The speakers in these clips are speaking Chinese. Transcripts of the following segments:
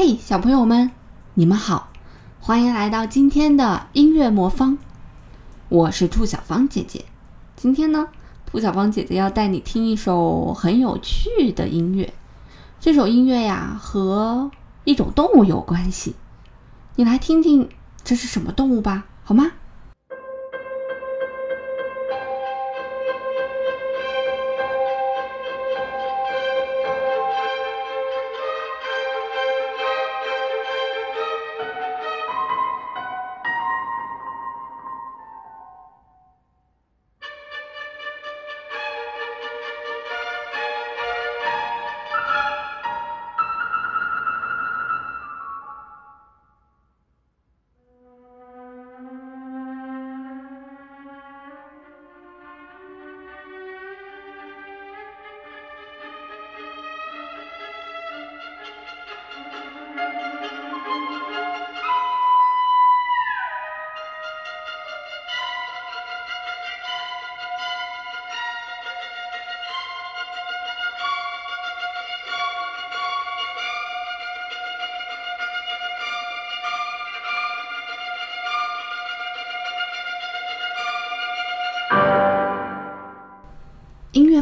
嘿，小朋友们，你们好，欢迎来到今天的音乐魔方。我是兔小芳姐姐。今天呢，兔小芳姐姐要带你听一首很有趣的音乐。这首音乐呀，和一种动物有关系。你来听听，这是什么动物吧，好吗？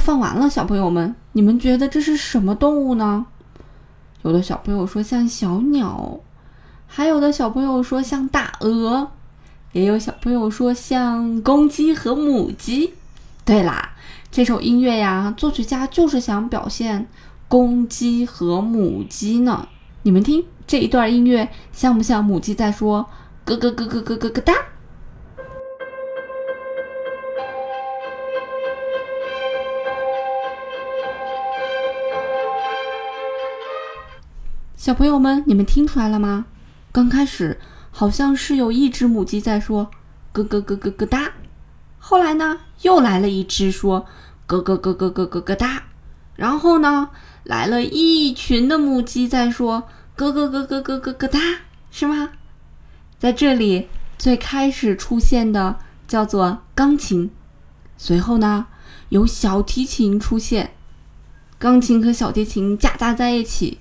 放完了，小朋友们，你们觉得这是什么动物呢？有的小朋友说像小鸟，还有的小朋友说像大鹅，也有小朋友说像公鸡和母鸡。对啦，这首音乐呀，作曲家就是想表现公鸡和母鸡呢。你们听这一段音乐，像不像母鸡在说咯咯咯咯咯咯咯哒？小朋友们，你们听出来了吗？刚开始好像是有一只母鸡在说咯咯咯咯咯哒，后来呢又来了一只说咯咯咯咯咯咯咯哒，然后呢来了一群的母鸡在说咯咯咯咯咯咯咯哒，是吗？在这里最开始出现的叫做钢琴，随后呢有小提琴出现，钢琴和小提琴夹杂在一起。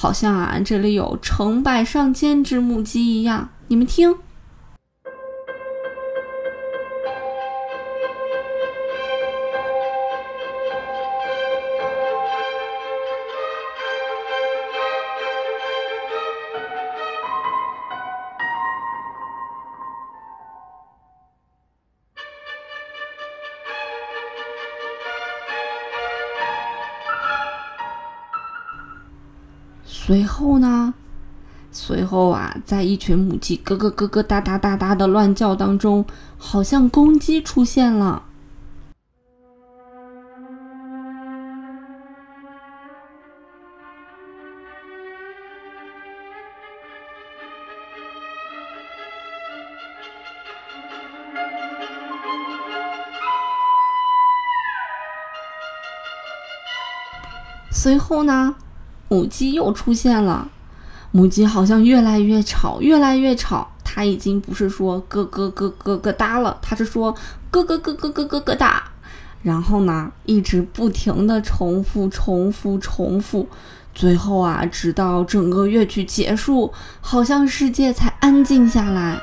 好像俺，这里有成百上千只母鸡一样。你们听，随后呢？随后啊，在一群母鸡咯咯咯咯哒哒哒哒的乱叫当中，好像公鸡出现了。随后呢？母鸡又出现了，母鸡好像越来越吵，越来越吵。它已经不是说咯咯咯咯咯哒了，它是说咯咯咯咯咯咯咯哒。然后呢，一直不停的重复、重复、重复。最后啊，直到整个乐曲结束，好像世界才安静下来。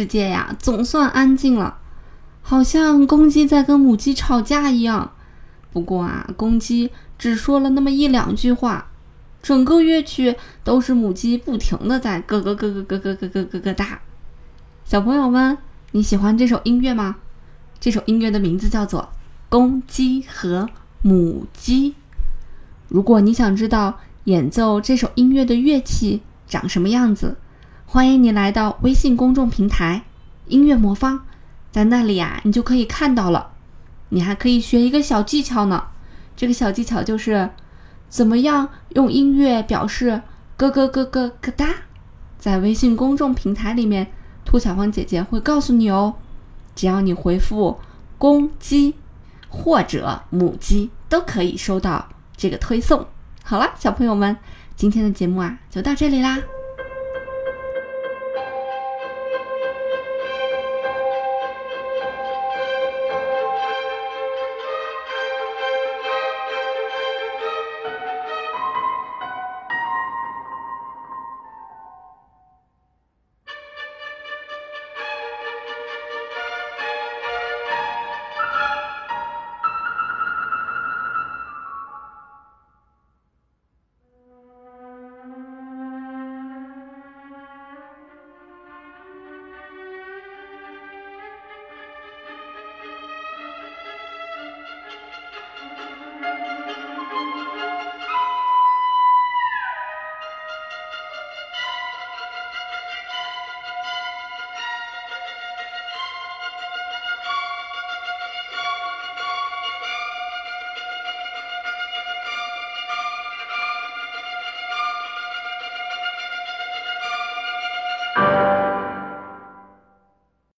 世界呀，总算安静了，好像公鸡在跟母鸡吵架一样。不过啊，公鸡只说了那么一两句话，整个乐曲都是母鸡不停的在咯咯咯咯咯咯咯咯咯咯哒。小朋友们，你喜欢这首音乐吗？这首音乐的名字叫做《公鸡和母鸡》。如果你想知道演奏这首音乐的乐器长什么样子，欢迎你来到微信公众平台“音乐魔方”，在那里呀，你就可以看到了。你还可以学一个小技巧呢，这个小技巧就是怎么样用音乐表示“咯咯咯咯咯哒”。在微信公众平台里面，兔小芳姐姐会告诉你哦。只要你回复“公鸡”或者“母鸡”都可以收到这个推送。好了，小朋友们，今天的节目啊就到这里啦。